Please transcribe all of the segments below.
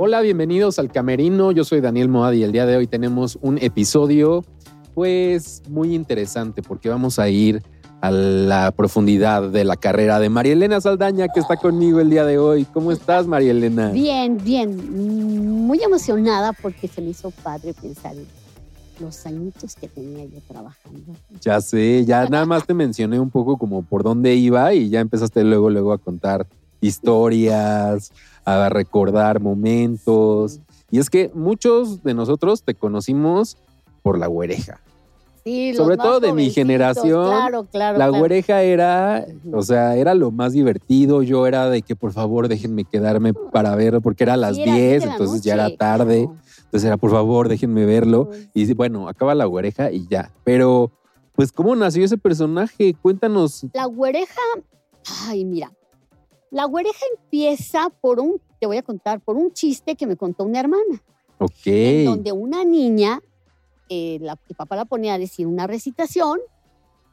Hola, bienvenidos al Camerino. Yo soy Daniel Moad y el día de hoy tenemos un episodio pues muy interesante porque vamos a ir a la profundidad de la carrera de María Elena Saldaña que está conmigo el día de hoy. ¿Cómo estás, María Elena? Bien, bien. Muy emocionada porque se me hizo padre pensar en los añitos que tenía yo trabajando. Ya sé, ya nada más te mencioné un poco como por dónde iba y ya empezaste luego, luego a contar historias, a recordar momentos. Y es que muchos de nosotros te conocimos por la güereja. Sí, Sobre todo de mi generación, Claro, claro. La claro. güereja era, o sea, era lo más divertido. Yo era de que por favor déjenme quedarme para verlo porque era a las Sí, era 10, diez de la entonces ya era tarde. Entonces era por favor déjenme verlo. Y bueno, acaba la güereja y ya. Pero, pues, ¿cómo nació ese personaje? Cuéntanos. La güereja, ay, mira, la güereja empieza por un, te voy a contar, por un chiste que me contó una hermana, Ok. en donde una niña, eh, la, el papá la ponía a decir una recitación,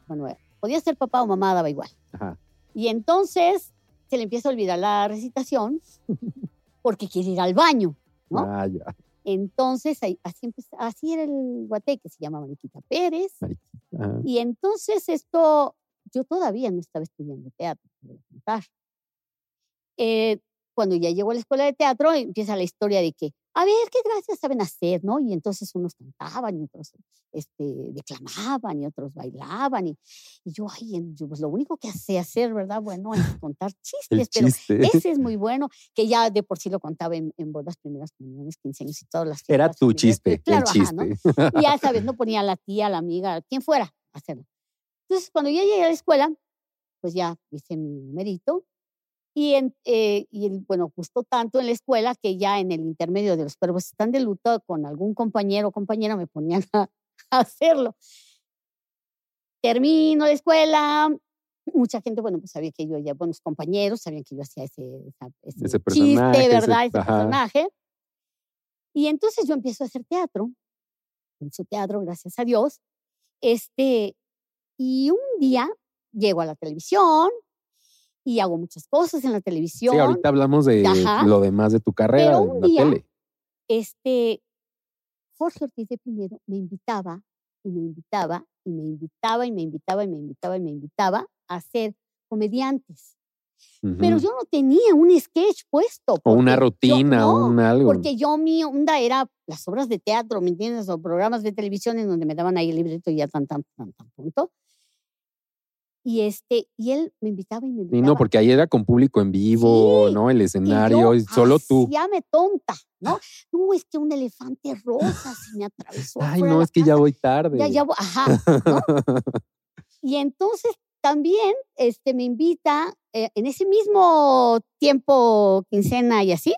bueno, eh, podía ser papá o mamá, daba igual. Ajá. Y entonces se le empieza a olvidar la recitación porque quiere ir al baño. ¿no? Ah, ya. Entonces, así, empezó- así era el guate que se llama Mariquita Pérez. Ajá. Y entonces esto, yo todavía no estaba estudiando teatro, te voy a contar. Eh, cuando ya llego a la escuela de teatro, empieza la historia de que, a ver, qué gracias saben hacer, ¿no? Y entonces unos cantaban y otros este, declamaban y otros bailaban. Y, y yo, ay, yo, pues lo único que sé hacer, ¿verdad? Bueno, es contar chistes, pero chiste. ese es muy bueno, que ya de por sí lo contaba en, en bodas, primeras comuniones, 15 años y todas las Era tu familiares. chiste, Claro, el ajá, ¿no? chiste. Y ya sabes, no ponía a la tía, a la amiga, quien fuera a hacerlo. Entonces, cuando yo llegué a la escuela, pues ya hice mi numerito. Y, en, eh, y bueno, gustó tanto en la escuela que ya en el intermedio de los cuervos están de luto, con algún compañero o compañera me ponían a, a hacerlo. Termino la escuela, mucha gente, bueno, pues sabía que yo ya, buenos compañeros, sabían que yo hacía ese, ese, Ese chiste, ese- ¿verdad? Ese ajá. personaje. Y entonces yo empiezo a hacer teatro, mucho teatro, gracias a Dios. Este, y un día llego a la televisión y hago muchas cosas en la televisión. Sí, ahorita hablamos de Ajá. lo demás de tu carrera Pero en la día- tele. Este, Jorge Ortiz de Pinedo me invitaba y me invitaba y me invitaba y me invitaba y me invitaba y me invitaba a ser comediantes. Pero Ujú. yo no tenía un sketch puesto. o una yo- rutina, no, un algo. Porque yo mi onda era las obras de teatro, ¿me entiendes? O programas de televisión en donde me daban ahí el libreto y ya tan, tan, tan, tan punto. Y este, y él me invitaba y me Y invitaba. no, porque ahí era con público en vivo, Sí, ¿no? El y escenario, yo solo tú. hacíame tonta, ¿no? No, es que un elefante rosa se me atravesó. Ay, no, es que ya voy tarde. Ya, ya, voy- ajá. ¿no? Y entonces también este, me invita, eh, en ese mismo tiempo, quincena y así,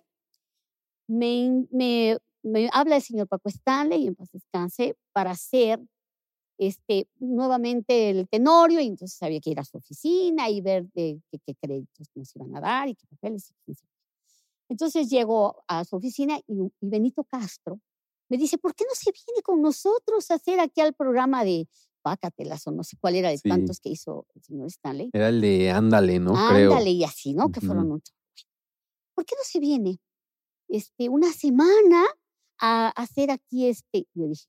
me, me, me habla el señor Paco Stanley, y en paz descanse, para hacer este, nuevamente el tenorio, y entonces había que ir a su oficina y ver de qué, qué créditos nos iban a dar y qué papeles. Entonces llego a su oficina y, y Benito Castro me dice, ¿por qué no se viene con nosotros a hacer aquí al programa de Pácatelas o no sé cuál era de Sí. tantos que hizo el señor Stanley? Era el de ándale, ¿no? Creo. Ándale, y así, ¿no? Que fueron Ujú. un chorro. ¿Por qué no se viene este, una semana a hacer aquí este? Yo dije,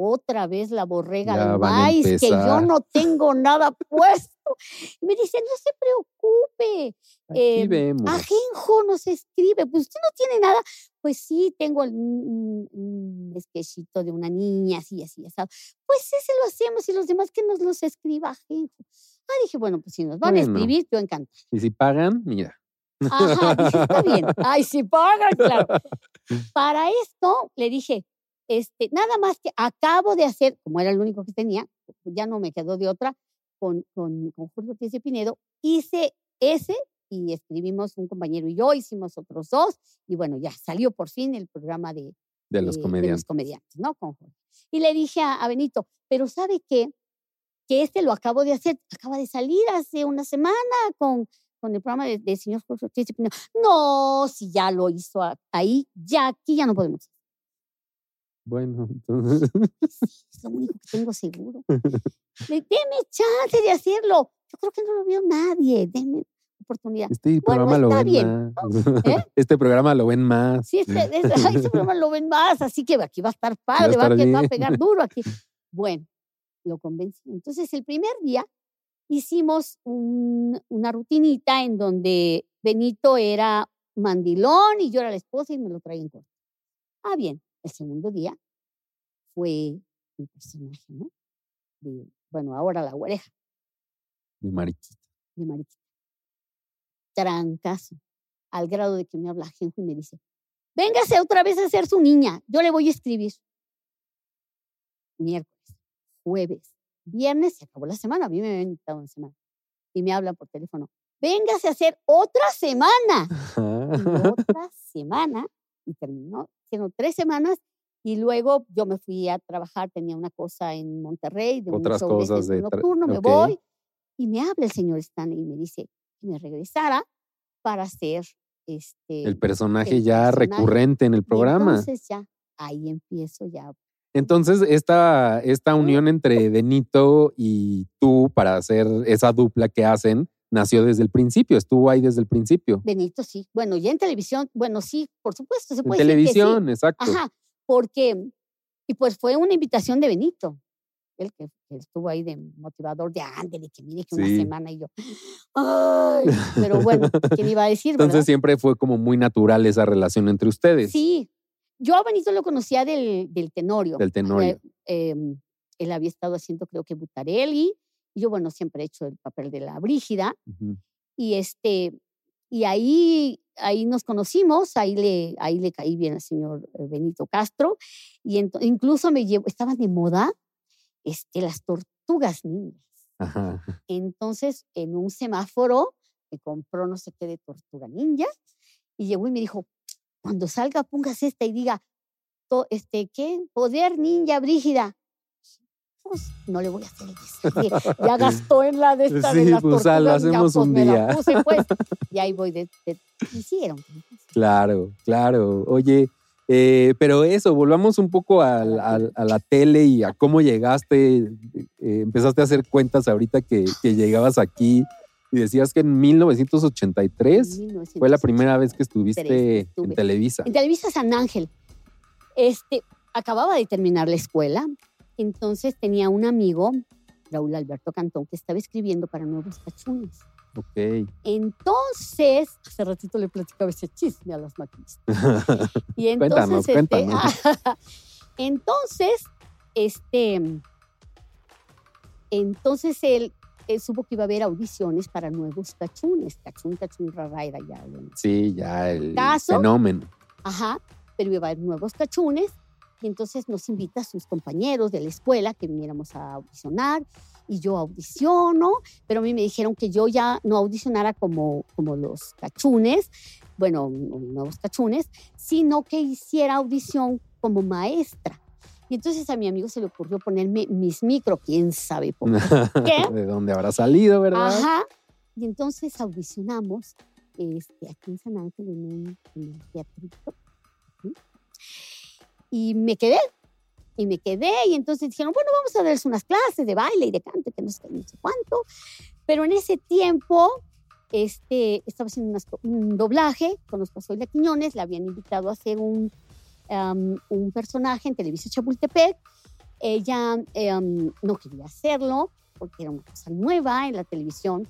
otra vez la borrega maíz, que yo no tengo nada puesto. Y me dice, no se preocupe, Aquí eh, vemos. Ajenjo nos escribe, pues usted no tiene nada. Pues sí, tengo el- un, un de una niña, así, así, así. Pues ese lo hacemos y los demás que nos los escriba Ajenjo. Ah, dije, bueno, pues si nos van a escribir, yo encantada. Y si pagan, mira. Ajá, dije, está bien. Ay, sí pagan, claro. Para esto le dije, este, nada más que acabo de hacer, como era el único que tenía, ya no me quedó de otra, con, con, con Jorge Ortiz de Pinedo, hice ese y escribimos un compañero y yo, hicimos otros dos, y bueno, ya salió por fin el programa de, De los de- de comediantes. comediantes, ¿no? Con Jorge. Y le dije a, a Benito, pero ¿sabe qué? Que este lo acabo de hacer, acaba de salir hace una semana con, con el programa del de señor Jorge Ortiz de Pinedo. No, si ya lo hizo ahí, ya aquí ya no podemos. Bueno, entonces. Es lo único que tengo seguro. Deme chance de hacerlo. Yo creo que no lo vio nadie. Deme oportunidad. Este Bueno, programa lo ven bien, más. ¿Eh? Este programa lo ven más. Sí, este, este- este programa lo ven más, así que aquí va a estar padre, va, estar que va a pegar duro aquí. Bueno, lo convencí. Entonces, el primer día hicimos un- una rutinita en donde Benito era mandilón y yo era la esposa y me lo traía en corto. Ah, bien, el segundo día fue un personaje, ¿no? De, bueno, ahora la oreja De mariquita. de Mariquita. Trancazo, al grado de que me habla Genjo y me dice, véngase otra vez a ser su niña, yo le voy a escribir. Miércoles, jueves, viernes, se acabó la semana, a mí me habían invitado una semana. Y me hablan por teléfono, véngase a hacer otra semana. Y otra semana, y terminó, hicieron tres semanas, y luego yo me fui a trabajar, tenía una cosa en Monterrey, de Otras un cosas de nocturno, me ok. voy, y me habla el señor Stanley y me dice que me regresara para hacer este El personaje el ya personaje. recurrente en el y programa. entonces ya ahí empiezo ya Entonces, esta, esta unión entre Benito y tú para hacer esa dupla que hacen nació desde el principio, estuvo ahí desde el principio. Benito sí bueno ya en televisión bueno sí por supuesto se En puede que sí. televisión, exacto. ajá porque y pues fue una invitación de Benito el que, estuvo ahí de motivador de ándele que mire que una semana y yo ay pero bueno quién iba a decir Entonces verdad? siempre fue como muy natural esa relación entre ustedes. sí yo a Benito lo conocía del, del Tenorio Del Tenorio. Eh, él había estado haciendo creo que Butarelli yo bueno siempre he hecho el papel de la Brígida y este y ahí ahí nos conocimos ahí le ahí le caí bien al señor eh, Benito Castro y incluso me llevó estaban de moda este las tortugas niñas Ajá. entonces en un semáforo me compró no sé qué de tortuga ninja y llegó y me dijo cuando salga pongas esta y diga este qué poder ninja brígida pues no le voy a hacer que ya gastó en la de esta de Sí, las pues, lo hacemos pues, un me la día. puse, pues, y ahí voy de, de hicieron Claro, claro. Oye, eh, pero eso, volvamos un poco a la tele y a cómo llegaste. eh, empezaste a hacer cuentas ahorita que, que llegabas aquí y decías que en 1983 fue la primera vez que estuviste estuve. en Televisa. En Televisa San Ángel. Este, acababa de terminar la escuela, entonces tenía un amigo, Raúl Alberto Cantón, que estaba escribiendo para Nuevos Cachunes. Ok. Entonces, hace ratito le platicaba ese chisme a las maquinistas. Y entonces, Cuéntanos, este, cuéntanos. entonces, este, entonces él, él supo que iba a haber audiciones para nuevos cachunes, cachún, cachún, rara, era ya. Sí, ya el Caso. fenómeno. Ajá, pero iba a haber nuevos cachunes y entonces nos invita a sus compañeros de la escuela que viniéramos a audicionar y yo audiciono, pero a mí me dijeron que yo ya no audicionara como, como los cachunes, bueno, no- nuevos cachunes, sino que hiciera audición como maestra. Y entonces a mi amigo se le ocurrió ponerme mis micro, quién sabe por qué. ¿De dónde habrá salido, verdad? Ajá. Y entonces audicionamos este, aquí en San Ángel en un, en un teatrito. Y me quedé. Y me quedé. Y entonces dijeron, bueno, vamos a darles unas clases de baile y de canto, que no sé, no sé cuánto. Pero en ese tiempo este, estaba haciendo unas un doblaje con los Pasoy Quiñones. Le habían invitado a hacer un, am, un personaje en Televisa Chapultepec. Ella em, no quería hacerlo porque era una cosa nueva en la televisión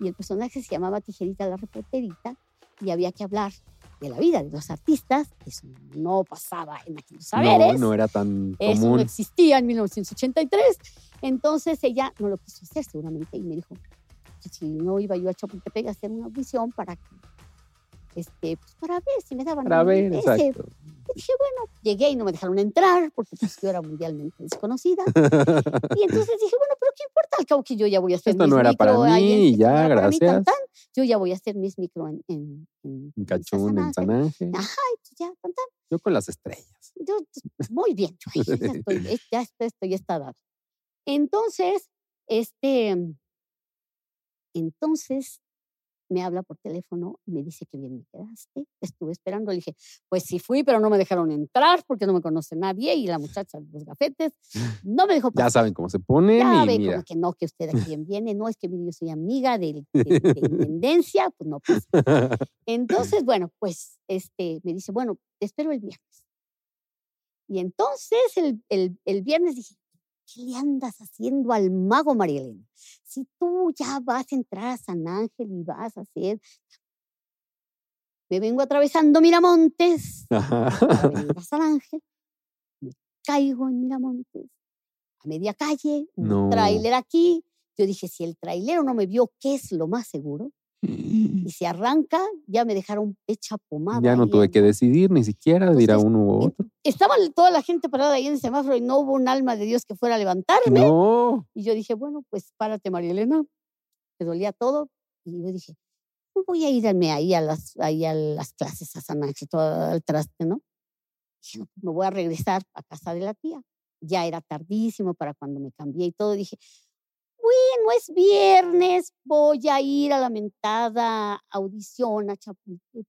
y el personaje se llamaba Tijerita la reporterita y había que hablar de la vida de los artistas, eso no pasaba en aquellos no, saberes, no era tan eso no común. existía en 1983, entonces ella no lo quiso hacer seguramente y me dijo que si no iba yo a Chapultepec a hacer una audición para que, este, pues para ver si me daban Para ver, ese exacto. y dije, bueno, llegué y no me dejaron entrar porque pues, yo era mundialmente desconocida. Y entonces dije, bueno, pero ¿qué importa? Al cabo que yo ya voy a hacer Esto mis no era para micro mí, ya, era para mí, tan, gracias. tan. Yo ya voy a hacer mis micro en, en, en, En Cachún, en San Ángel. Ajá, pues ya, tan, tan. Yo con las estrellas. Yo, pues, muy bien, yo, ya estoy, ya estoy, estoy está dado. Entonces, este, entonces, me habla por teléfono y me dice que bien me quedaste. Estuve esperando. Le dije, pues sí fui, pero no me dejaron entrar porque no me conoce nadie. Y la muchacha de los gafetes no me dejó pasar. Ya saben cómo se ponen. Ya y ve mira. como que no, que usted a quién viene. No, es que mire, yo soy amiga de, de, de intendencia. Pues no pasa. Entonces, bueno, pues este, me dice, bueno, te espero el viernes. Y entonces el, el, el viernes dije, ¿qué le andas haciendo al mago, María Elena? Si tú ya vas a entrar a San Ángel y vas a hacer... Me vengo atravesando Miramontes, a San Ángel, me caigo en Miramontes, a media calle, un No. tráiler aquí. Yo dije, si el trailero no me vio, ¿qué es lo más seguro? Y si arranca, ya me dejaron hecha pomada. Ya no tuve que decidir ni siquiera, dirá Entonces, uno u otro. Estaba toda la gente parada ahí en el semáforo y no hubo un alma de Dios que fuera a levantarme. No. Y yo dije, bueno, pues párate, María Elena. Me dolía todo. Y yo dije, no voy a irme ahí a las, ahí a las clases a San Ángel, todo al traste, ¿no? Dije, no, pues, me voy a regresar a casa de la tía. Ya era tardísimo para cuando me cambié y todo. Dije, bueno, es viernes, voy a ir a la mentada audición a Chapultepec.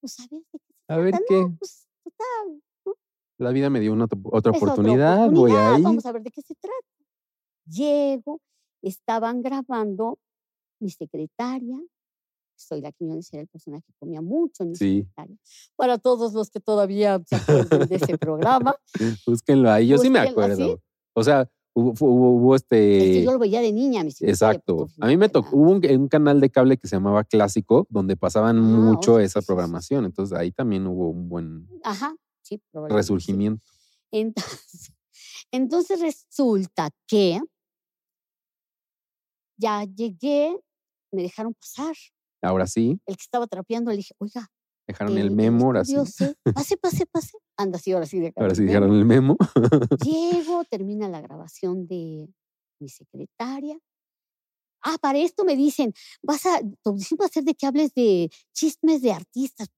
Pues a ver de qué se A ver qué. ¿no? Pues total, La vida me dio una otra- oportunidad, voy ahí. Vamos a ver de qué se trata. Llego, estaban grabando mi secretaria. Soy la Quiñones, era el personaje que comía mucho en mi Sí. secretaria. Para todos los que todavía se acuerdan de ese programa, Búsquenlo ahí. Yo sí me ¿sí? acuerdo. O sea, hubo, hubo, hubo es que este. yo lo veía de niña, mi secretaria. Exacto. A mí me tocó, hubo un, un canal de cable que se llamaba Clásico, donde pasaban Ah, mucho esa programación. Entonces ahí también hubo un buen Ajá, sí, probablemente sí. resurgimiento. Entonces, entonces resulta que ya llegué, me dejaron pasar. Ahora sí, El que estaba trapeando le dije, oiga, dejaron el el del memo, ahora sí. Pase, pase, pase. Anda, sí, ahora sí. dejaron Ahora sí dejaron el memo. Llego, termina la grabación de mi secretaria. Ah, para esto me dicen, vas a, tu audición va a ser de que hables de chismes de artistas.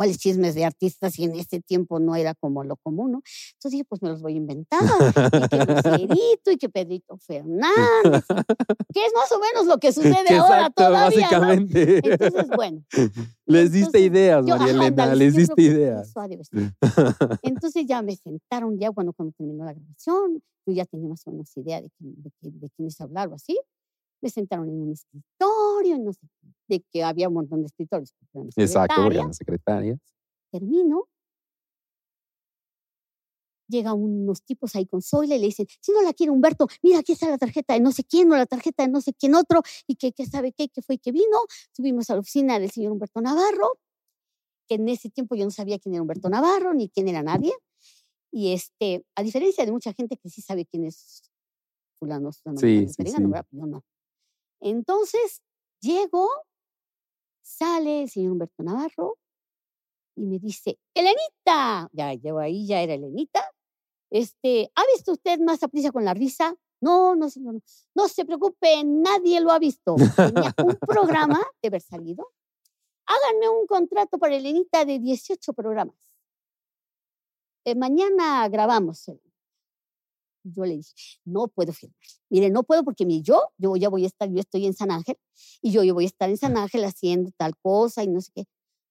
¿Cuáles chismes de artistas? Si en ese tiempo no era como lo común, ¿no? Entonces dije, pues me los voy a inventar. Y que Lucerito y que Pedrito Fernández. Que es más o menos lo que sucede ahora todavía, ¿no? básicamente. Entonces, bueno. Les diste entonces, ideas, yo, María Elena, les diste ideas. Entonces ya me sentaron, ya cuando, cuando terminó la grabación, yo ya tenía más o menos idea de, de, de quiénes hablar o así. Me sentaron en un escritorio, no sé, de que había un montón de mi Exacto, porque secretaria. eran secretarias. Termino. Llegan unos tipos ahí con Zoila y le dicen, si no la quiere Humberto, mira, aquí está la tarjeta de no sé quién o la tarjeta de no sé quién otro y que, que sabe qué, que fue y que vino. Subimos a la oficina del señor Humberto Navarro, que en ese tiempo yo no sabía quién era Humberto Navarro ni quién era nadie. Y este, a diferencia de mucha gente que sí sabe quién es fulano, fulano, Sí, sí, sí. Yo no. Entonces, llego, sale el señor Humberto Navarro y me dice, Elenita, ya llevo ahí, ya era Elenita, este, ¿ha visto usted más a prisa con la risa? No, no, señor, no. no se preocupe, nadie lo ha visto. Tenía un programa de haber salido. Háganme un contrato para Elenita de 18 programas. Eh, mañana grabamos. Elena". Y Yo le dije, no puedo firmar. Mire, no puedo porque mi yo, yo ya voy a estar, yo estoy en San Ángel y yo, yo voy a estar en San Ángel haciendo tal cosa y no sé qué.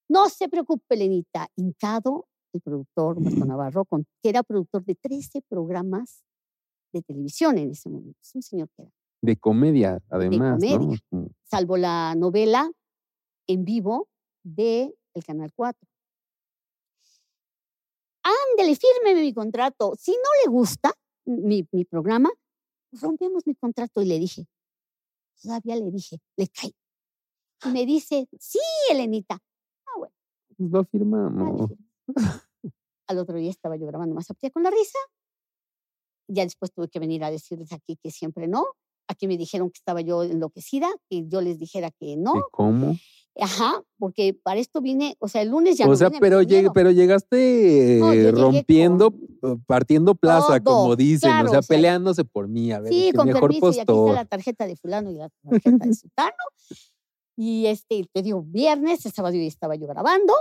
No se preocupe, Lenita. Hincado, el productor Humberto Navarro, con- que era productor de 13 programas de televisión en ese momento. Es un señor que era, De comedia, además, ¿no? comedia. Salvo la novela en vivo de el Canal 4. Ándele, fírmeme mi contrato. Si no le gusta mi, mi programa, rompemos mi contrato. Y le dije, todavía le dije, le cae. Y me dice, sí, Elenita. Ah, bueno. Pues lo firmamos. firma. Al otro día estaba yo grabando más aptía con la risa. Ya después tuve que venir a decirles aquí que siempre no. Aquí me dijeron que estaba yo enloquecida, que yo les dijera que no. ¿Y cómo? Ajá, porque para esto vine, o sea, el lunes ya o no sea, vine, pero, pero llegaste No, eh, rompiendo, con eh, partiendo plaza, todo, como dicen, claro, o sea, o sea, peleándose por mí, a ver, Sí, con mejor permiso, y aquí está la tarjeta de fulano y la tarjeta de sutano. Y este, te digo, viernes, el sábado ya estaba yo grabando.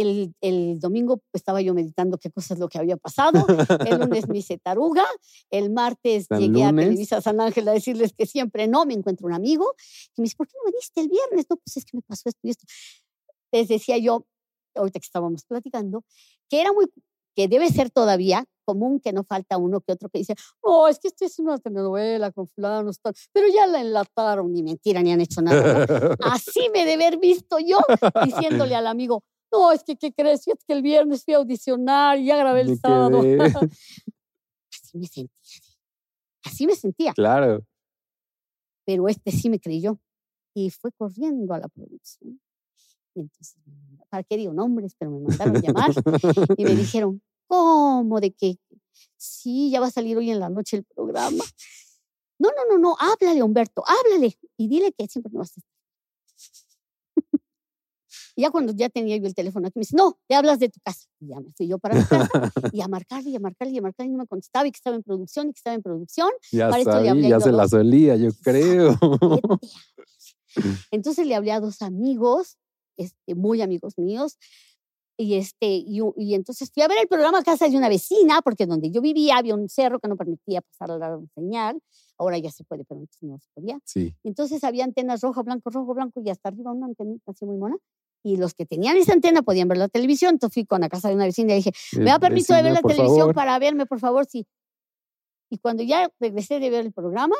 El, el, domingo estaba yo meditando qué cosas lo que había pasado. El lunes me hice taruga. El martes llegué a Televisa San Ángel a decirles que siempre no. Me encuentro un amigo y me dice, ¿por qué no viniste el viernes? No, pues es que me pasó esto y esto. Les decía yo, ahorita que estábamos platicando, que era muy, que debe ser todavía común que no falta uno que otro que dice, no, es que esto es una telenovela con fulano, pero ya la enlataron, ni mentira, ni han hecho nada. Así me debe haber visto yo diciéndole al amigo, no, es que, ¿qué crees? Es que el viernes fui a audicionar y ya grabé el sábado. Así me sentía. Así me sentía. Claro. Pero este sí me creyó y fue corriendo a la producción. Y entonces, ¿para qué digo nombres? Pero me mandaron llamar y me dijeron, ¿cómo? ¿De que Sí, ya va a salir hoy en la noche el programa. No, no, no, no, háblale, Humberto, háblale y dile que siempre no vas a estar. Y ya cuando ya tenía yo el teléfono aquí, me dice, no, te hablas de tu casa. Y ya me fui yo para mi casa y a marcarle y a marcarle y a marcarle y no me contestaba y que estaba en producción y que estaba en producción. Ya sabía, ya se la solía, yo creo. Entonces le hablé a dos amigos, este, muy amigos míos, y, este, y, y, entonces fui a ver el programa a casa de una vecina, porque donde yo vivía había un cerro que no permitía pasar la señal. Ahora ya se puede, pero antes no se podía. Sí. Entonces había antenas rojo, blanco, rojo, blanco y hasta arriba una antena así muy mona. Y los que tenían esa antena podían ver la televisión. Entonces fui con la casa de una vecina y dije, ¿me da permiso de ver la televisión para verme, por favor? Sí. Y cuando ya regresé de ver el programa,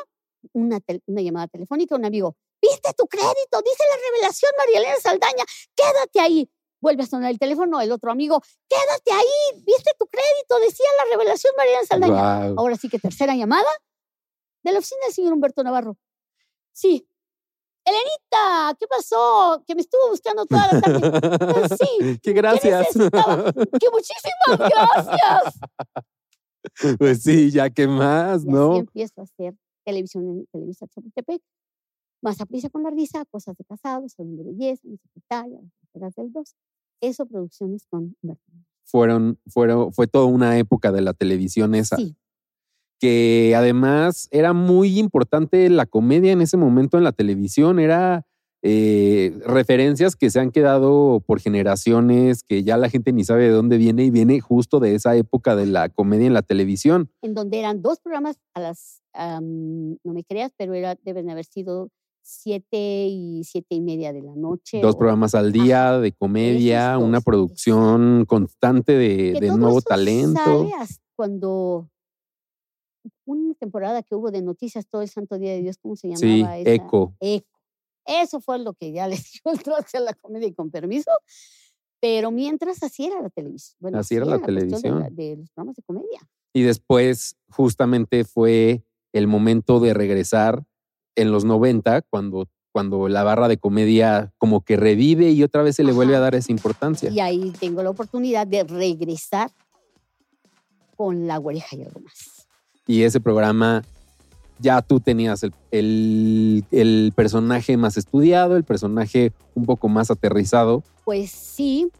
una, una llamada telefónica, un amigo, ¿viste tu crédito? Dice la revelación María Elena Saldaña, quédate ahí vuelve a sonar el teléfono, el otro amigo, quédate ahí, viste tu crédito, decía la revelación Mariana Saldaña. Ahora sí que tercera llamada de la oficina del señor Humberto Navarro. Sí. Elenita, ¿qué pasó? Que me estuvo buscando toda la tarde. Ah, sí. Qué gracias. que muchísimas gracias. Pues sí, ya que más, y ¿no? Así empiezo a hacer televisión en Televisa Chapultepec. Más a prisa con la risa, cosas de casados, salón de belleza, mi secretaria, las del 2 eso producciones con Fueron, fueron, fue toda una época de la televisión esa. Sí. Que además era muy importante la comedia en ese momento en la televisión. Era eh, referencias que se han quedado por generaciones, que ya la gente ni sabe de dónde viene y viene justo de esa época de la comedia en la televisión. En donde eran dos programas a las, no me creas, pero era, deben haber sido siete y siete y media de la noche. Dos programas al día de comedia, una producción constante de, de nuevo talento. Sale cuando una temporada que hubo de noticias todo el santo día de Dios, ¿cómo se llamaba? Sí, Eco. Eco. Eso fue lo que ya les dio el trote a la comedia y con permiso. Pero mientras así era la televisión. Bueno, así, era la, televisión. De, de los programas de comedia. Y después justamente fue el momento de regresar en los 90, cuando, cuando la barra de comedia como que revive y otra vez se le vuelve a dar esa importancia. Y ahí tengo la oportunidad de regresar con La Oreja y algo más. Y ese programa ya tú tenías el, el, personaje más estudiado, el personaje un poco más aterrizado. Pues sí,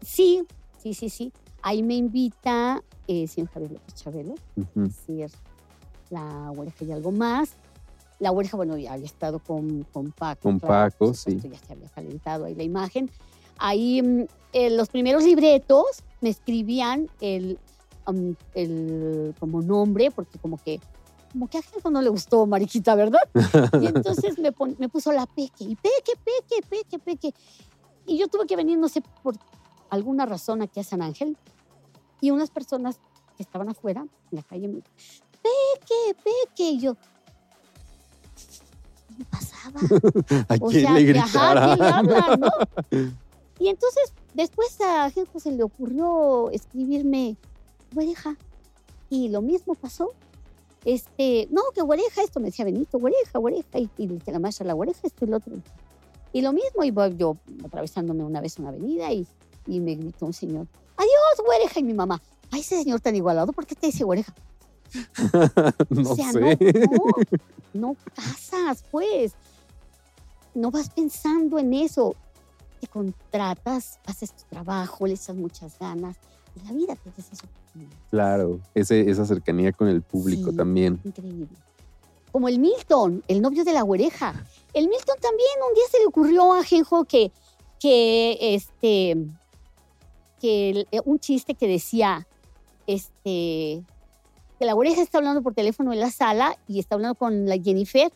sí, sí, sí, sí. Ahí me invita eh, señor Javier López Chabelo, decir La Oreja y algo más. La oreja, bueno, ya había estado con, con Paco. Con Paco, sí. Ya se había calentado ahí la imagen. Ahí mm, los primeros libretos me escribían el, el como nombre, porque como que como que a Genjo no le gustó Mariquita, ¿verdad? Y entonces me, me puso la Peque, y Peque, Peque, Peque, Peque. Y yo tuve que venir, no sé, por alguna razón aquí a San Ángel, y unas personas que estaban afuera, en la calle, me Peque, Peque, y yo, pasaba? ¿A quién le gritaba? ¿no? Y entonces después a gente se le ocurrió escribirme Huereja. Y lo mismo pasó. Este, no, que Huereja, esto me decía Benito, Huereja, Huereja. Y, y la maestra, la Huereja, esto y lo otro. Y lo mismo, iba yo atravesándome una vez una avenida y, y me gritó un señor, adiós, Huereja. Y mi mamá, ay, ese señor tan igualado, ¿por qué te dice Huereja? no o sea, sé. No, no, casas, pues. No vas pensando en eso. Te contratas, haces tu trabajo, le echas muchas ganas. La vida te. Claro, ese, esa cercanía con el público también. Increíble. Como el Milton, el novio de la oreja. El Milton también un día se le ocurrió a Genjo que, que este, que eh, un chiste que decía, este, que la oreja está hablando por teléfono en la sala y está hablando con la Jennifer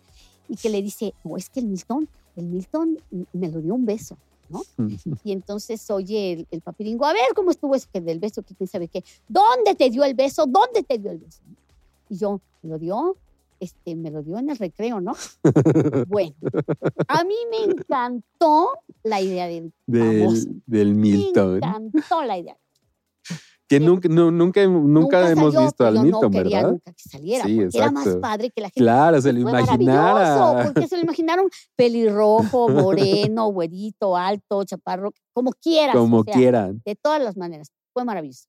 y que le dice, no, es que el Milton, el Milton me lo dio un beso. ¿No? Y entonces oye el, el, papiringo, a ver cómo estuvo eso que del beso, que quién sabe qué. ¿Dónde te dio el beso? ¿Dónde te dio el beso? Y yo, ¿me lo dio? Este, me lo dio en el recreo, ¿no? bueno, a mí me encantó la idea del, del, del Milton. Me encantó la idea. Que nunca, no, nunca, nunca, hemos salió, visto al pero Milton, no ¿verdad? nunca que saliera, Sí, porque era más padre que la gente. Claro, se lo imaginara. porque se lo imaginaron pelirrojo, moreno, güerito, alto, chaparro, como quieras. Como o sea, quieran. De todas las maneras. Fue maravilloso.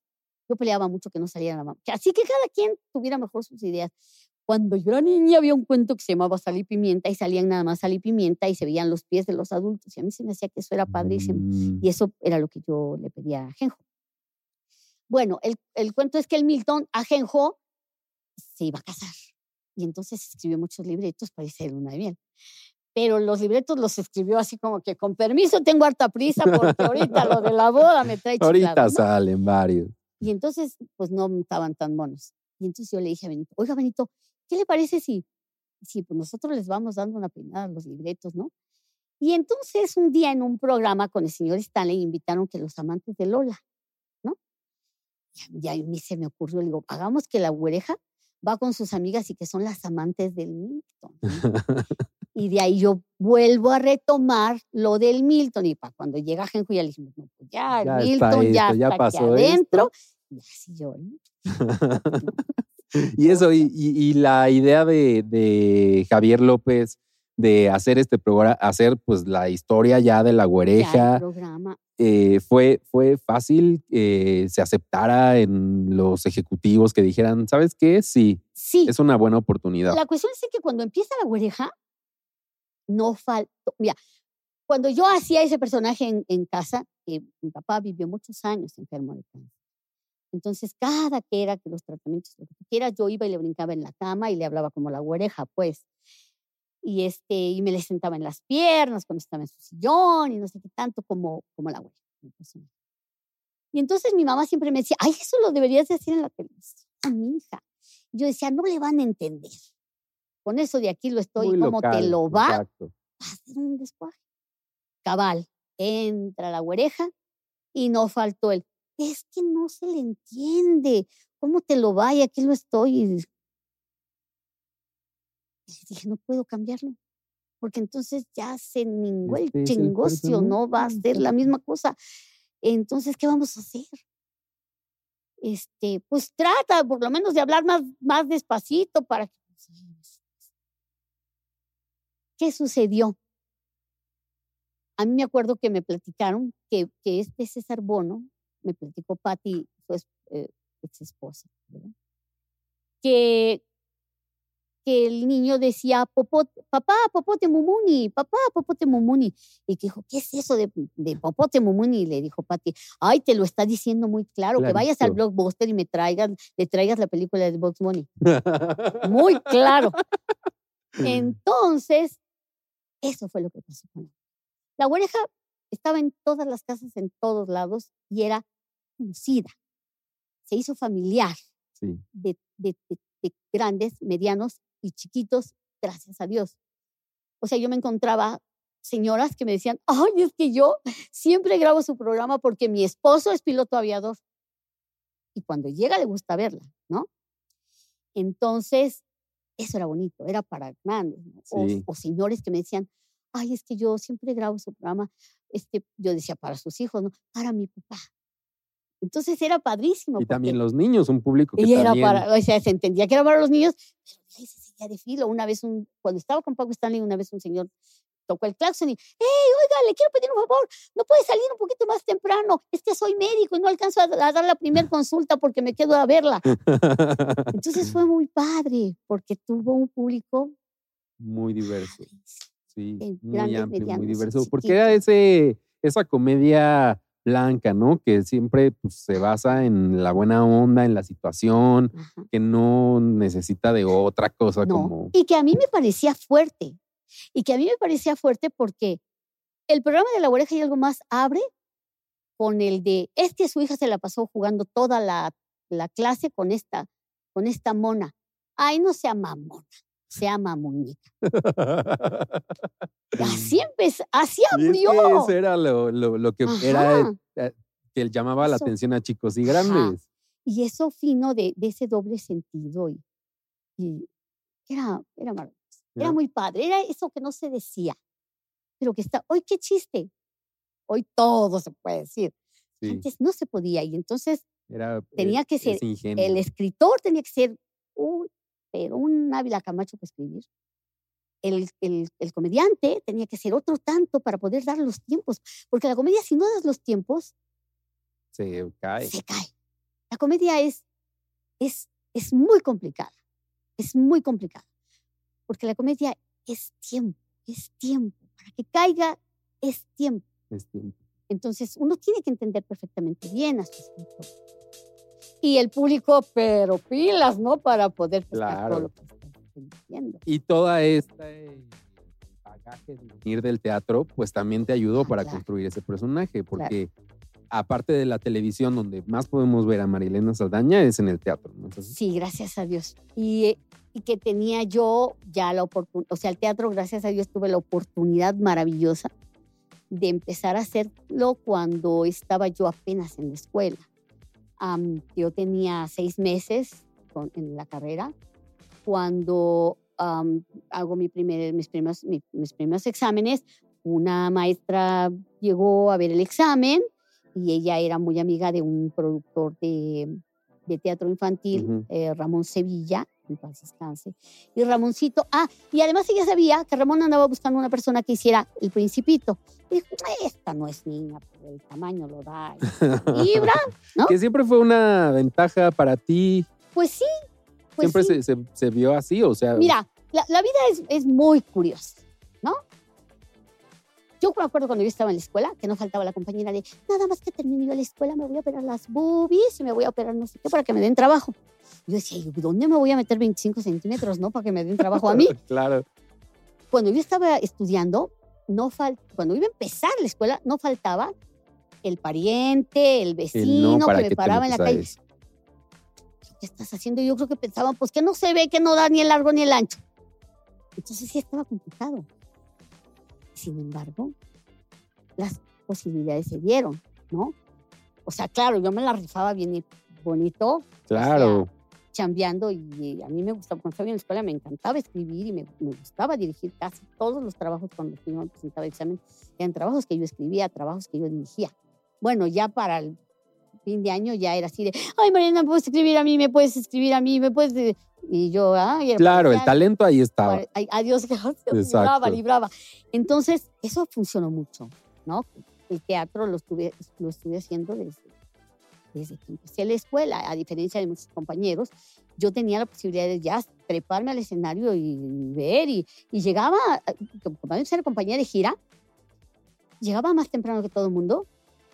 Yo peleaba mucho que no saliera la mamá. Así que cada quien tuviera mejor sus ideas. Cuando yo era niña había un cuento que se llamaba Sal y Pimienta y salían nada más Sal y Pimienta y se veían los pies de los adultos. Y a mí se me hacía que eso era padrísimo. Mm, Y eso era lo que yo le pedía a Genjo. Bueno, el, el cuento es que el Milton a Genjo se iba a casar. Y entonces escribió muchos libretos para irse de luna de miel. Pero los libretos los escribió así como que con permiso tengo harta prisa porque ahorita lo de la boda me trae Ahorita chiflado, ¿no? salen varios. Y entonces, pues no estaban tan monos. Y entonces yo le dije a Benito, oiga Benito, ¿qué le parece si, si pues nosotros les vamos dando una peinada a los libretos, no? Y entonces un día en un programa con el señor Stanley invitaron que los amantes de Lola. Y a mí se me ocurrió, le digo, hagamos que la güereja va con sus amigas y que son las amantes del Milton. y de ahí yo vuelvo a retomar lo del Milton. Y para cuando llega Genjo ya le dijimos, no, pues ya, el Ya Milton ya, esto, ya está aquí adentro. Y así yo, ¿no? y eso, y, y- y la idea de, de Javier López de hacer este programa, hacer pues la historia ya de la güereja, eh, fue, fue fácil que se aceptara en los ejecutivos que dijeran, ¿sabes qué? Sí, Sí, es una buena oportunidad. la cuestión es que cuando empieza la güereja, no faltó. Mira, cuando yo hacía ese personaje en, en casa, que mi papá vivió muchos años enfermo de cáncer. Entonces, cada que era que los tratamientos, lo que quieras, yo iba y le brincaba en la cama y le hablaba como la güereja, pues. Y, este, y me le sentaba en las piernas cuando estaba en su sillón y no sé qué tanto como, como la personaje. Y entonces mi mamá siempre me decía, ay, eso lo deberías de hacer en la televisión, mi hija. Yo decía, no le van a entender. Con eso de aquí lo estoy, Muy como te lo va, exacto. va a hacer un descuaje. Cabal, entra la güereja y no faltó el, es que no se le entiende, ¿cómo te lo va? Y aquí lo estoy. Y dije, no puedo cambiarlo, porque entonces ya se ningó el chingocio, no va a ser la misma cosa. Entonces, ¿qué vamos a hacer? Este, pues trata por lo menos de hablar más, más despacito para que... ¿Qué sucedió? A mí me acuerdo que me platicaron que, que este César Bono, me platicó Patti, su eh, ex esposa, ¿verdad? que, que el niño decía, popote, papá, popote mumuni, papá, popote mumuni. Y que dijo, ¿qué es eso de, de popote mumuni? Y le dijo Patti, ay, te lo está diciendo muy claro, que vayas al blockbuster y me traigas, le traigas la película de Box Money. Muy claro. Entonces, eso fue lo que pasó con él. La oreja estaba en todas las casas, en todos lados, y era conocida. Se hizo familiar Sí. de, de- de- de grandes, medianos y chiquitos, gracias a Dios. O sea, yo me encontraba señoras que me decían, ay, es que yo siempre grabo su programa porque mi esposo es piloto aviador. Y cuando llega le gusta verla, ¿no? Entonces, eso era bonito, era para grandes, ¿no? o, Sí. o señores que me decían, ay, es que yo siempre grabo su programa, este, yo decía para sus hijos, ¿no? Para mi papá. Entonces era padrísimo. Y también los niños, un público que y era también... para, o sea, se entendía que era para los niños, pero ahí se seguía de filo. Una vez, un, cuando estaba con Paco Stanley, una vez un señor tocó el claxon y, ¡Hey, oiga, le quiero pedir un favor! ¿No puede salir un poquito más temprano? Es que soy médico y no alcanzo a, a dar la primera consulta porque me quedo a verla. Entonces fue muy padre porque tuvo un público muy diverso. Sí, muy amplio, muy medianos diverso. Porque era ese, esa comedia blanca, ¿no? Que siempre pues, se basa en la buena onda, en la situación, Ajá. que no necesita de otra cosa No, como... y que a mí me parecía fuerte. Y que a mí me parecía fuerte porque el programa de la oreja y algo más abre con el de, es que su hija se la pasó jugando toda la, la clase con esta, con esta mona. Ay, no se llama mona, se llama muñeca. así empezó, así abrió. eso era lo, lo, lo que era eh, que llamaba la atención a chicos y grandes. Y eso fino de, de ese doble sentido. Y, y era, era maravilloso. Era muy padre. Era eso que no se decía. Pero que está, hoy qué chiste. Hoy todo se puede decir. Antes no se podía. Y entonces era, tenía que ser, el escritor tenía que ser un, pero un Ávila Camacho para escribir. El, el, el, comediante tenía que ser otro tanto para poder dar los tiempos. Porque la comedia, si no das los tiempos, se cae. Se cae. La comedia es, es, es muy complicada, es muy complicada, porque la comedia es tiempo, es tiempo. Para que caiga es tiempo. Es tiempo. Entonces uno tiene que entender perfectamente bien a su escritor. Y el público, pero pilas, ¿no? Para poder claro. todo lo que está entendiendo. Y toda esta bagaje de venir del teatro, pues también te ayudó ah, para construir ese personaje, porque aparte de la televisión, donde más podemos ver a Marilena Saldaña, es en el teatro. ¿no? sí, gracias a Dios. Y, y, que tenía yo ya la oportunidad, o sea, el teatro, gracias a Dios, tuve la oportunidad maravillosa de empezar a hacerlo cuando estaba yo apenas en la escuela. Yo tenía seis meses en la carrera cuando hago mi primer, mis, primeros, mis primeros exámenes. Una maestra llegó a ver el examen y ella era muy amiga de un productor de, de teatro infantil, eh, Ramón Sevilla, en paz descanse. Y Ramoncito, ah, y además ella sabía que Ramón andaba buscando una persona que hiciera el principito. Y dijo, esta no es niña, pero el tamaño lo da. Libra, ¿no? Que siempre fue una ventaja para ti. Pues sí. Pues siempre Se, se, se, vio así, o sea. Mira, la, la vida es, es muy curiosa, ¿no? Yo me acuerdo cuando yo estaba en la escuela, que no faltaba la compañera de, nada más que termine yo la escuela, me voy a operar las boobies y me voy a operar no sé qué para que me den trabajo. Yo decía, ¿dónde me voy a meter 25 centímetros, no? Para que me den trabajo a mí. claro. Cuando yo estaba estudiando, no fal cuando iba a empezar la escuela, no faltaba el pariente, el vecino que me paraba en la calle. ¿Qué estás haciendo? Yo creo que pensaban, pues que no se ve, que no da ni el largo ni el ancho. Entonces sí estaba complicado. Sin embargo, las posibilidades se dieron, ¿no? O sea, claro, yo me la rifaba bien bonito. Claro. chambeando y a mí me gustaba, cuando estaba en la escuela me encantaba escribir y me, gustaba dirigir casi todos los trabajos cuando yo presentaba el examen. Eran trabajos que yo escribía, trabajos que yo dirigía. Bueno, ya para el fin de año ya era así de, ay, Mariana, ¿me puedes escribir a mí? ¿Me puedes escribir a mí? ¿Me puedes...? Y yo, ah, claro, el talento ahí estaba. Adiós, libraba, libraba. Entonces, eso funcionó mucho, ¿no? El teatro lo estuve, lo estuve haciendo desde, desde que empecé la escuela, a diferencia de muchos compañeros. Yo tenía la posibilidad de ya treparme al escenario y ver, y, y llegaba, como ser compañía de gira, llegaba más temprano que todo el mundo,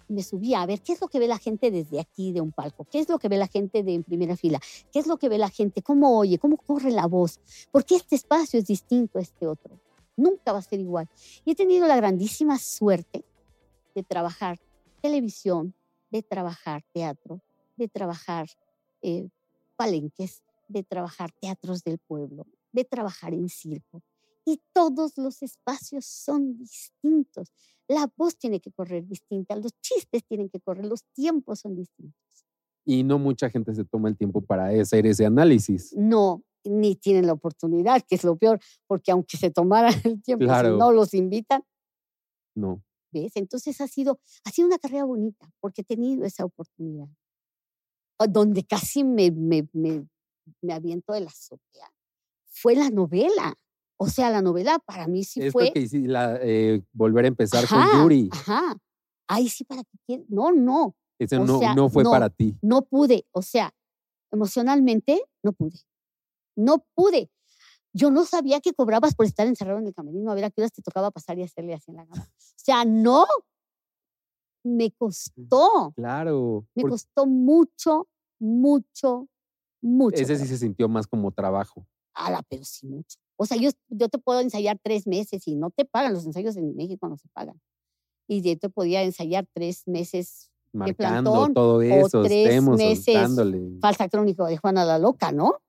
me subía a ver qué es lo que ve la gente desde aquí de un palco, qué es lo que ve la gente de en primera fila, qué es lo que ve la gente, cómo oye, cómo corre la voz, porque este espacio es distinto a este otro. Nunca va a ser igual. Y he tenido la grandísima suerte de trabajar televisión, de trabajar teatro, de trabajar eh, palenques, de trabajar teatros del pueblo, de trabajar en circo. Y todos los espacios son distintos. La voz tiene que correr distinta, los chistes tienen que correr, los tiempos son distintos. Y no mucha gente se toma el tiempo para hacer ese análisis. No, ni tienen la oportunidad, que es lo peor, porque aunque se tomaran el tiempo, si no los invitan. No. ¿Ves? Entonces ha sido, ha sido una carrera bonita, porque he tenido esa oportunidad. Donde casi me, me, me, me aviento de la azotea. Fue la novela. O sea, la novela para mí sí Esto fue. que la, eh, volver a empezar con Yuri. Ajá. Ay, sí, para que No, no. Ese no, no fue para ti. No pude. O sea, emocionalmente no pude. No pude. Yo no sabía que cobrabas por estar encerrado en el camerino, a ver a qué horas te tocaba pasar y hacerle así en la cama. O sea, no. Me costó. Claro. Me costó mucho, mucho, mucho. Ese sí se sintió más como trabajo. la pero sí mucho. O sea, yo, yo te puedo ensayar tres meses y no te pagan. Los ensayos en México no se pagan. Y yo te podía ensayar tres meses Marcando plantón, todo eso, tres estemos meses falsa crónica de Juana la Loca, ¿no?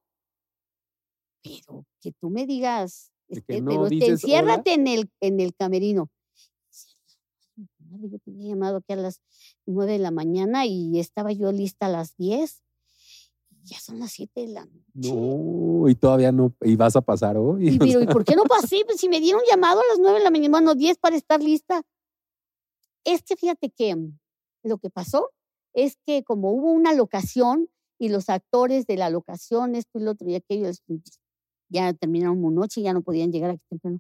Pero que tú me digas, este, no pero te dices enciérrate en el, en el camerino. Yo tenía llamado aquí a las nueve de la mañana y estaba yo lista a las diez. Ya son las siete de la noche. No, y todavía no, y vas a pasar hoy. Y, pero, ¿y por qué no pasé? Pues si me dieron llamado a las nueve de la mañana, bueno, diez para estar lista. Es que fíjate que mm, lo que pasó es que como hubo una locación y los actores de la locación, esto y lo otro y aquello, es- ya terminaron muy noche, ya no podían llegar aquí temprano.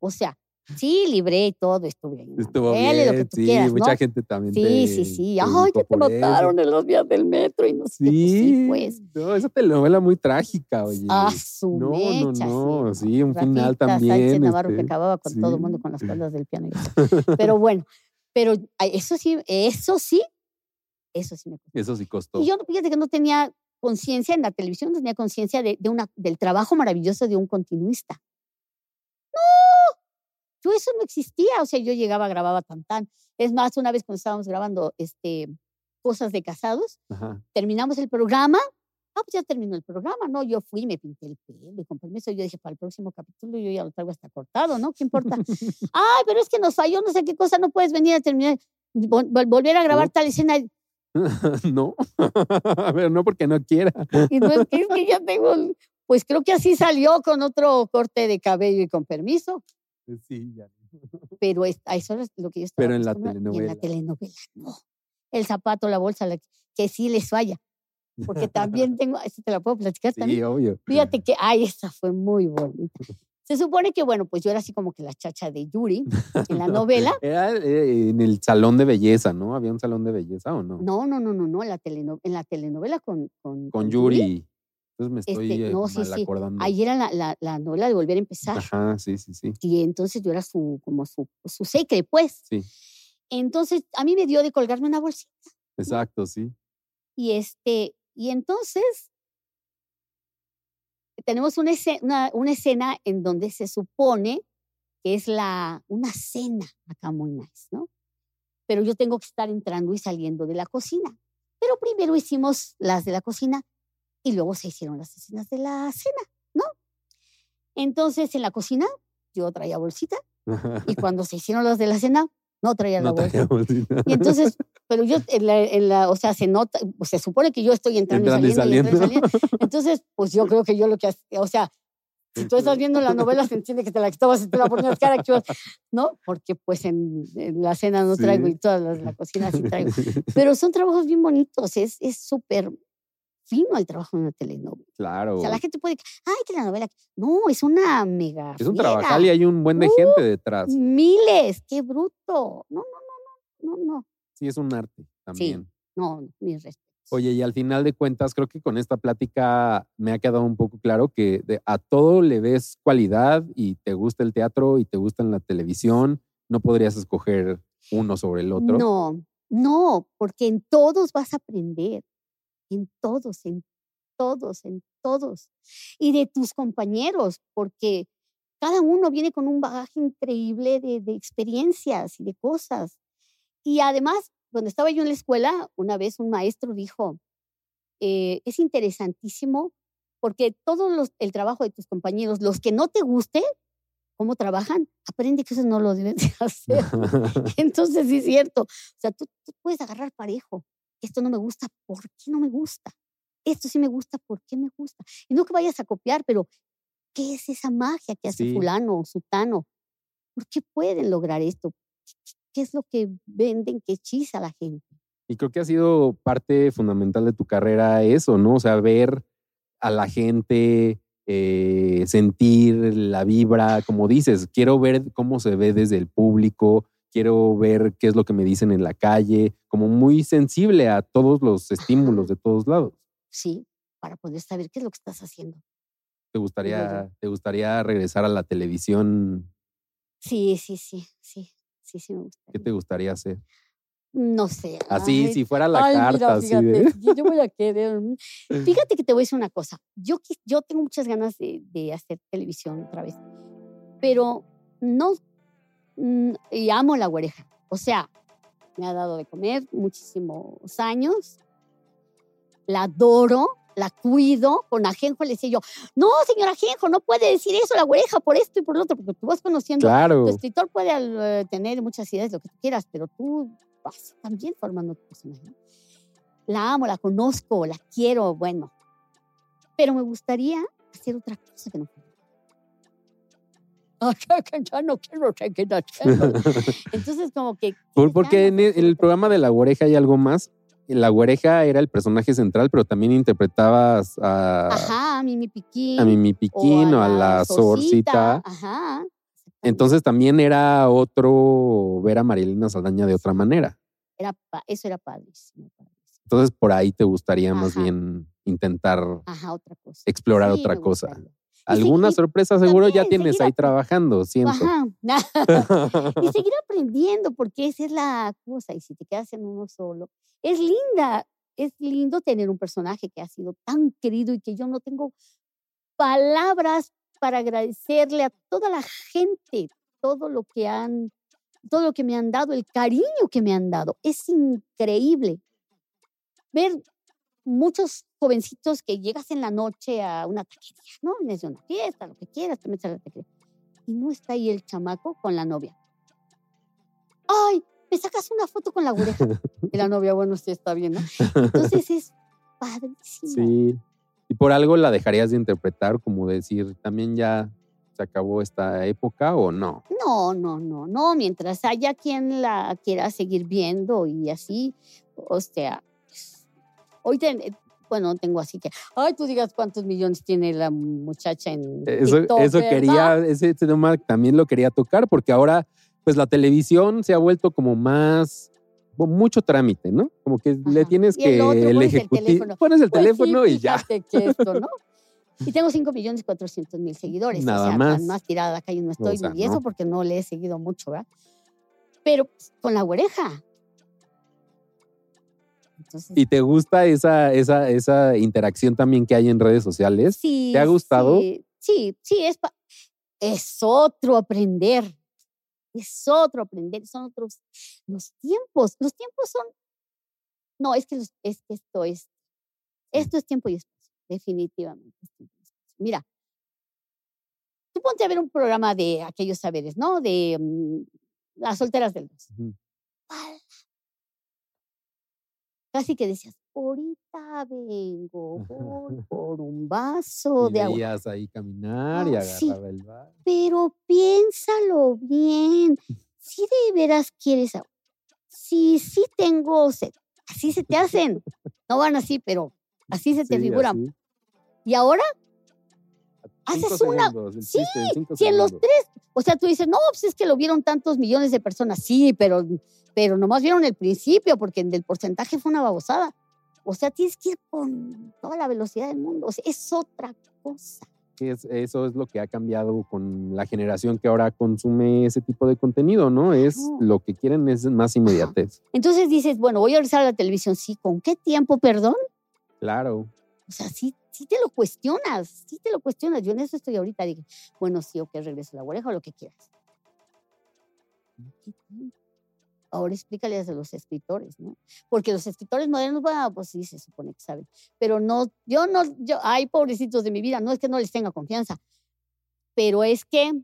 O sea, sí, libré y todo, estuve ahí. Estuvo novela y lo que bien, tú sí, quieras, mucha ¿no? gente también. Sí, te- sí, sí. Ay, que te mataron en los días del metro y no sé qué. Pues Sí, sí, pues. no, esa telenovela muy trágica, oye. Ah, su no, mecha, no, no, sí, sí, un final Rafita Sánchez también. Navarro que este, acababa con todo el mundo sí. con las cuerdas del piano. y. Pero bueno, pero eso sí, eso sí, eso sí me costó. Eso sí costó. Y yo, fíjate que no tenía conciencia en la televisión, no tenía conciencia de, de una, del trabajo maravilloso de un continuista. Yo eso no existía, o sea, yo llegaba, grababa tan tan. Es más, una vez cuando estábamos grabando este, cosas de casados, Ajá. terminamos el programa. Ah, pues ya terminó el programa, ¿no? Yo fui, me pinté el pelo y con permiso yo dije, para el próximo capítulo yo ya lo traigo hasta cortado, ¿no? ¿Qué importa? Ay, pero es que nos falló, no sé qué cosa, no puedes venir a terminar, vol- vol- volver a grabar No. tal escena. no, pero no porque no quiera. Y no es que, es que ya tengo, pues creo que así salió con otro corte de cabello y con permiso, Sí, ya. pero es, a eso es lo que yo estaba Pero en la acostumbrada, y en telenovela. la telenovela, no. El zapato, la bolsa, la, que sí les falla. Porque también tengo, eso te la puedo platicar también. Sí, obvio. Fíjate que, ay, esa fue muy bonita. Se supone que, bueno, pues yo era así como que la chacha de Yuri en la novela. Era eh, en el salón de belleza, ¿no? ¿Había un salón de belleza o no? No, no, no, no, no, en la, teleno- en la telenovela con, con, Con Yuri. Entonces me estoy Este, eh, no, sí, mal sí. acordando. Ahí era la, la, la novela de Volver a Empezar. Ajá, sí, sí, sí. Y entonces yo era su, como su, su secre, pues. Sí, Entonces a mí me dio de colgarme una bolsita. exacto, sí. Y este, y entonces tenemos una, esce- una, una escena en donde se supone que es la, una cena acá muy nice, ¿no? Pero yo tengo que estar entrando y saliendo de la cocina. Pero primero hicimos las de la cocina y luego se hicieron las escenas de la cena, ¿no? Entonces en la cocina yo traía bolsita y cuando se hicieron las de la cena no traía la no bolsa. traíamos ni nada. Y entonces, pero yo, en la, en la- o sea, se nota, pues, se supone que yo estoy entrando, Entrando y y saliendo, y entrando y saliendo. saliendo. Entonces, pues yo creo que yo lo que, o sea, si tú estás viendo la novela, se entiende que te la quitabas y te la ponías cara, ¿no? Porque pues en, en la cena no traigo Sí. y todas las de la cocina sí traigo. Pero son trabajos bien bonitos, es es súper fino el trabajo en una telenovela. Claro. O sea, la gente puede, ay, que la novela, no, es una mega. Es un trabajal y hay un buen de Uh, gente detrás. Miles, qué bruto. No, no, no, no, no, no. Sí, es un arte también. No, mis respetos. Oye, y al final de cuentas, creo que con esta plática me ha quedado un poco claro que de- a todo le ves cualidad y te gusta el teatro y te gusta la televisión. No podrías escoger uno sobre el otro. No, no, porque en todos vas a aprender. En todos, en todos, en todos. Y de tus compañeros, porque cada uno viene con un bagaje increíble de, de experiencias y de cosas. Y además, cuando estaba yo en la escuela, una vez un maestro dijo, eh, es interesantísimo porque todo los- el trabajo de tus compañeros, los que no te guste, cómo trabajan, aprende que eso no lo debes de hacer. Entonces, sí es cierto. O sea, tú, tú puedes agarrar parejo. Esto no me gusta, ¿por qué no me gusta? Esto sí me gusta, ¿por qué me gusta? Y no que vayas a copiar, pero ¿qué es esa magia que hace Sí. fulano o sutano? ¿Por qué pueden lograr esto? ¿Qué- ¿Qué es lo que venden que hechiza a la gente? Y creo que ha sido parte fundamental de tu carrera eso, ¿no? O sea, ver a la gente, eh, sentir la vibra, como dices, quiero ver cómo se ve desde el público, quiero ver qué es lo que me dicen en la calle, como muy sensible a todos los estímulos de todos lados. Sí, para poder saber qué es lo que estás haciendo. ¿Te gustaría, ¿Te gustaría regresar a la televisión? Sí, sí, sí, sí, sí, sí me gusta. ¿Qué te gustaría hacer? No sé. Así, ay, si fuera la ay, carta, mira, así fíjate, de... yo- voy a querer. Fíjate que te voy a decir una cosa. Yo, yo tengo muchas ganas de, de hacer televisión otra vez, pero no, y amo la güereja. O sea, me ha dado de comer muchísimos años. La adoro, la cuido. Con Ajenjo le decía yo, no, señor Ajenjo, no puede decir eso la güereja por esto y por lo otro, porque tú vas conociendo. Claro. Tu escritor puede eh, tener muchas ideas, lo que tú quieras, pero tú vas también formando tu personaje. La amo, la conozco, la quiero, bueno. Pero me gustaría hacer otra cosa que no ya no quiero Entonces, como que. porque en el, programa de La Güereja hay algo más. La Güereja era el personaje central, pero también interpretabas a. Ajá, a Mimi Piquín. A Mimi Piquín o a, la Sorcita. Ajá. Entonces también era otro ver a Marilena Saldaña de otra manera. Era, eso era padrísimo, Entonces por ahí te gustaría más bien intentar explorar otra cosa. Alguna sorpresa seguro ya tienes ahí trabajando, siento. Ajá. y seguir aprendiendo, porque esa es la cosa. Y si te quedas en uno solo, es linda, es lindo tener un personaje que ha sido tan querido y que yo no tengo palabras para agradecerle a toda la gente todo lo que han, todo lo que me han dado, el cariño que me han dado. Es increíble ver muchos jovencitos que llegas en la noche a una taquería, ¿no? En una fiesta, lo que quieras, te metes a la taquería. Y no está ahí el chamaco con la novia. ¡Ay! Me sacas una foto con la oreja. Y la novia, bueno, usted está bien, ¿no? Entonces es padrísimo. Sí. Y por algo la dejarías de interpretar, como decir, también ya se acabó esta época o no? No, no, no, no. Mientras haya quien la quiera seguir viendo y así, o sea, Hoy, eh, bueno, tengo así que, ay, tú digas cuántos millones tiene la muchacha en Eso, eso quería, ese tema también lo quería tocar, porque ahora, pues la televisión se ha vuelto como más mucho trámite, ¿no? Como que le tienes que el, ejecutivo. Pones el pues teléfono y ya. Que esto, ¿no? Y tengo 5 millones 400 mil seguidores. Nada o sea, más. más tirada acá yo no estoy. y eso porque no le he seguido mucho, ¿verdad? Pero pues, con la oreja. ¿Y te gusta esa, esa, esa interacción también que hay en redes sociales? Sí. ¿Te ha gustado? Sí, sí, es, es otro aprender. Es otro aprender, son otros los tiempos. Los tiempos son. No, es que, es que esto es. Esto es tiempo y espacio, definitivamente. Mira, tú ponte a ver un programa de aquellos saberes, ¿no? De mm, las solteras del dos casi que decías, ahorita vengo por, un vaso de agua. Veías ahí caminar y agarraba el vaso. Pero piénsalo bien. Si de veras quieres agua, si sí tengo sed, así se te hacen. No van así, pero así se te figuran. Y ahora haces una. sí, si en los tres. O sea, tú dices, no, pues es que lo vieron tantos millones de personas. Sí, pero, pero nomás vieron el principio, porque el porcentaje fue una babosada. O sea, tienes que ir con toda la velocidad del mundo. O sea, es otra cosa. Es, eso es lo que ha cambiado con la generación que ahora consume ese tipo de contenido, ¿no? Es lo que quieren es más inmediatez. Entonces dices, bueno, voy a regresar a la televisión, sí, ¿con qué tiempo, perdón? Claro. O sea, sí, sí te lo cuestionas, sí te lo cuestionas. Yo en eso estoy ahorita, dije, bueno, sí, o que regreso la oreja o lo que quieras. Ahora explícales a los escritores, ¿no? Porque los escritores modernos, bueno, pues sí, se supone que saben. Pero no, yo no, yo, ay, pobrecitos de mi vida, no es que no les tenga confianza, pero es que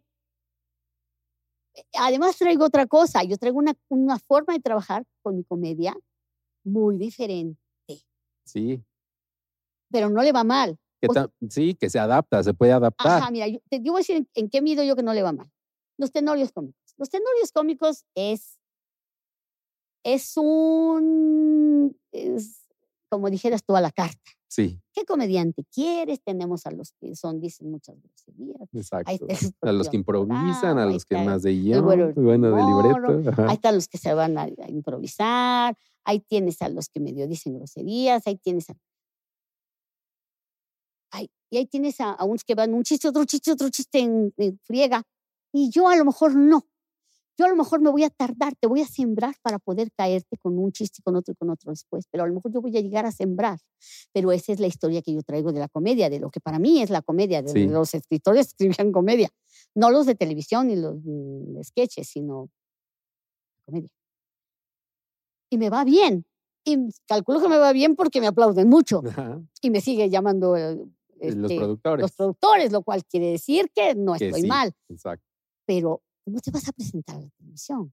eh, además traigo otra cosa, yo traigo una, una forma de trabajar con mi comedia muy diferente. Sí pero no le va mal. sí, que se adapta, se puede adaptar. Ajá, mira, yo, te, voy a decir en, qué mido yo que no le va mal. Los tenorios cómicos. Los tenorios cómicos es, es un, como dijeras tú, a la carta. Sí. ¿Qué comediante quieres? Tenemos a los que son, dicen muchas groserías. Exacto. A los que improvisan, a los que más de guion, bueno, de libreto. Ahí están los que se van a, a, improvisar, ahí tienes a los que medio dicen groserías, ahí tienes a y ahí tienes a, unos que van un chiste, otro chiste, otro chiste en, friega. Y yo a lo mejor no. Yo a lo mejor me voy a tardar, te voy a sembrar para poder caerte con un chiste con otro y con otro después, pero a lo mejor yo voy a llegar a sembrar. Pero esa es la historia que yo traigo de la comedia, de lo que para mí es la comedia, de los escritores escribían comedia, no los de televisión ni los sketches, sino comedia. Y me va bien. Y calculo que me va bien porque me aplauden mucho. Y me sigue llamando eh, los este, productores. Los productores, lo cual quiere decir que no estoy mal. Exacto. Pero ¿Cómo te vas a presentar a la televisión?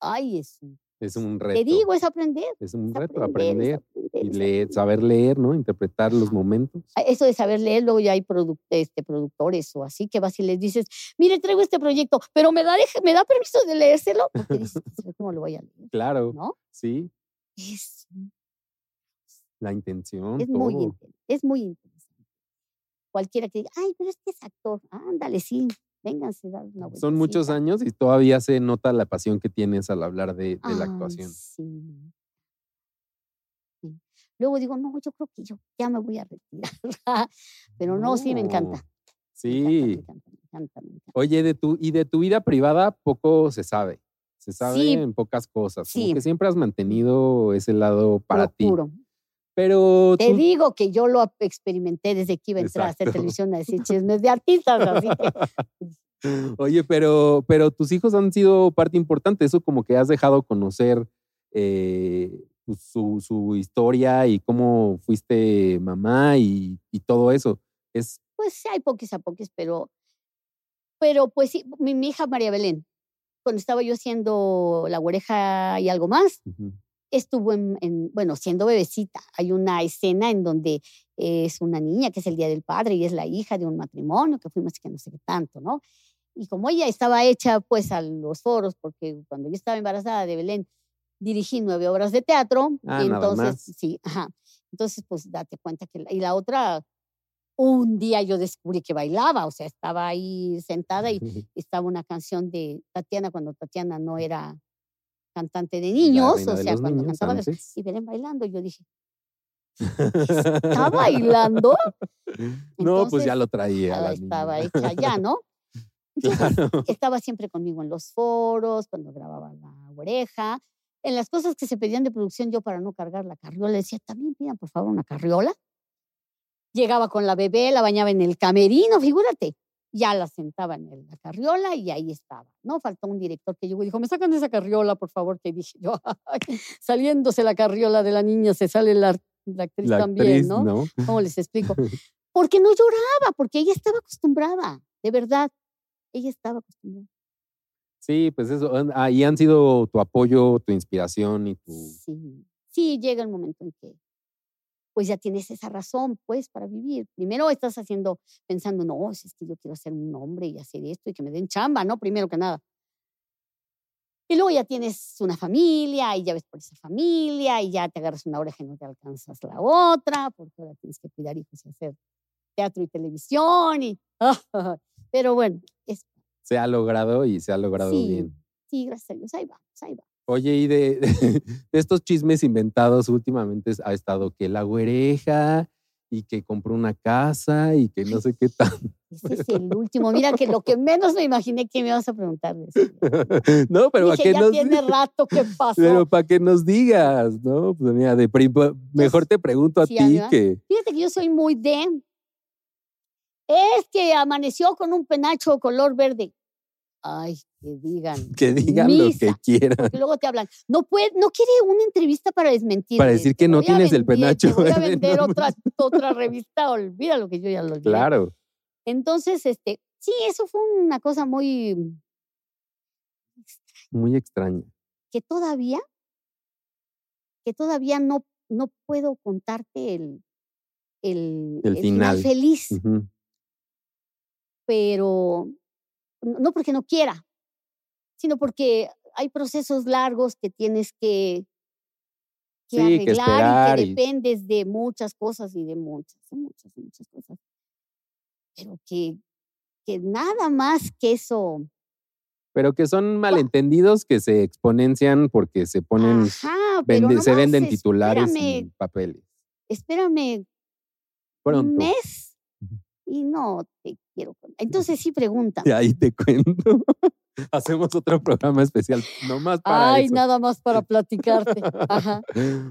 Ay, es un, es un reto. Te digo, es aprender. Es un reto, aprender, y leer, saber leer, ¿no? Interpretar los momentos. Eso de saber leer, luego ya hay este, productores o así que vas y les dices, mire, traigo este proyecto, pero me da, me da permiso de leérselo. Porque dices, ¿cómo lo voy a leer? Claro. ¿No? Sí. Es. La intención. Es, todo. Muy, es muy interesante. Cualquiera que diga, ay, pero este es actor. Ándale, sí. Vénganse, dar una Son muchos años y todavía se nota la pasión que tienes al hablar de, la actuación. Sí. Luego digo, no, yo creo que yo ya me voy a retirar. Pero no, sí, me encanta. Sí. Oye, de tu, y de tu vida privada poco se sabe. Se sabe en pocas cosas. Como que siempre has mantenido ese lado para ti. Pero te digo que yo lo experimenté desde que iba a entrar a hacer televisión a decir chismes de artistas, así Oye, pero, pero tus hijos han sido parte importante, eso como que has dejado conocer eh, pues, su, su, historia y cómo fuiste mamá y, y, todo eso. Es... Pues sí, hay poquis a poquis, pero, pero pues sí, mi, hija María Belén, cuando estaba yo haciendo La Oreja y algo más, estuvo en, bueno, siendo bebecita. Hay una escena en donde es una niña que es el Día del Padre y es la hija de un matrimonio que fuimos que no sé qué tanto, ¿no? Y como ella estaba hecha pues a los foros, porque cuando yo estaba embarazada de Belén, dirigí nueve obras de teatro, ah, y entonces, sí, ajá. Entonces, pues date cuenta que, y la otra, un día yo descubrí que bailaba, o sea, estaba ahí sentada y estaba una canción de Tatiana cuando Tatiana no era cantante de niños, o sea, cuando cantaba y Belén bailando, yo dije, ¿está bailando? no, pues ya lo traía. estaba hecha ya, ¿no? Estaba siempre conmigo en los foros, cuando grababa la oreja. En las cosas que se pedían de producción, yo para no cargar la carriola decía, también pidan por favor una carriola. Llegaba con la bebé, la bañaba en el camerino, figúrate ya la sentaba en la carriola y ahí estaba, ¿no? Faltó un director que llegó y dijo, me sacan esa carriola, por favor, que dije yo, saliéndose la carriola de la niña, se sale la, actriz también, ¿no? ¿Cómo les explico? Porque no lloraba, porque ella estaba acostumbrada, de verdad, ella estaba acostumbrada. Sí, pues eso, ahí han sido tu apoyo, tu inspiración y tu... Sí, sí, llega el momento en que pues ya tienes esa razón, pues, para vivir. Primero estás haciendo, pensando, no, es que yo quiero ser un hombre y hacer esto y que me den chamba, ¿no? Primero que nada. Y luego ya tienes una familia y ya ves por esa familia y ya te agarras una oreja y no te alcanzas la otra, porque ahora tienes que cuidar hijos y hacer teatro y televisión. Y, pero bueno, es, se ha logrado y se ha logrado bien. Sí, gracias a Dios, ahí vamos, ahí vamos. Oye, y de, estos chismes inventados últimamente ha estado que la güereja y que compró una casa y que no sé qué tal. Ese es el último. Mira que lo que menos me imaginé que me ibas a preguntar. No, pero para que ya tiene rato que pasó. Pero para que nos digas, ¿no? Pues mira, de mejor te pregunto a ti que. Fíjate que yo soy muy de. Es que amaneció con un penacho color verde. Ay, que digan. Que digan lo que quieran. Y luego te hablan. No puede, no quiere una entrevista para desmentir. Para decir que no tienes el penacho. voy a vender otra, otra revista, olvida lo que yo ya lo olvidé. Claro. Entonces, este, sí, eso fue una cosa muy. Muy extraña. Que todavía, que todavía no, no puedo contarte el, el, el, final. feliz. Pero no porque no quiera, sino porque hay procesos largos que tienes que, arreglar y que dependes de muchas cosas y de muchas, muchas, muchas cosas. Pero que, que nada más que eso. Pero que son malentendidos que se exponencian porque se ponen, se venden titulares y papeles. Espérame un mes y no te quiero contar. Entonces sí pregunta. Y ahí te cuento. Hacemos otro programa especial, nomás para Ay, nada más para platicarte. Ajá.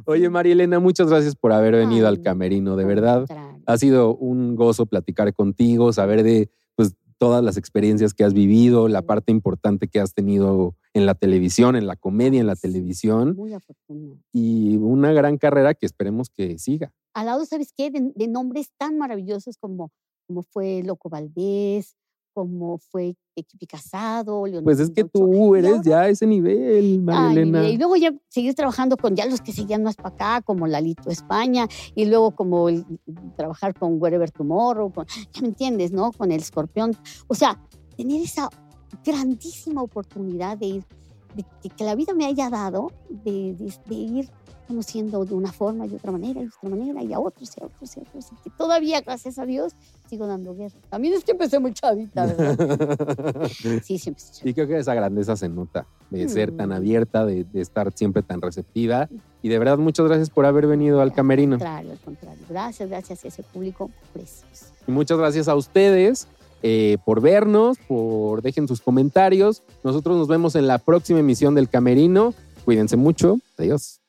Oye, María Elena, muchas gracias por haber venido al camerino, de verdad. Ha sido un gozo platicar contigo, saber de pues, todas las experiencias que has vivido, la parte importante que has tenido en la televisión, en la comedia, en la televisión. Muy afortunada. Y una gran carrera que esperemos que siga. Al lado, ¿sabes qué? De, nombres tan maravillosos como, como fue Loco Valdés, como fue Equipi Casado, Pues es que tú eres ya a ese nivel, María Y luego ya seguir trabajando con ya los que seguían más para acá, como Lalito España, y luego como el, trabajar con Wherever Tomorrow, con, ya me entiendes, ¿no? Con el escorpión. O sea, tener esa grandísima oportunidad de ir, de, que la vida me haya dado, de, de ir conociendo de una forma y otra manera y otra manera y a otros y a otros y a otros. Y que todavía, gracias a Dios, sigo dando guerra. También es que empecé muy chavita, ¿verdad? sí, siempre. Y creo que esa grandeza se nota, de ser tan mm. abierta, de, estar siempre tan receptiva. Y de verdad, muchas gracias por haber venido al camerino. Claro, al contrario. Gracias, gracias a ese público precioso. Y muchas gracias a ustedes. Eh, por vernos, por dejen sus comentarios. Nosotros nos vemos en la próxima emisión del Camerino. Cuídense mucho. Adiós.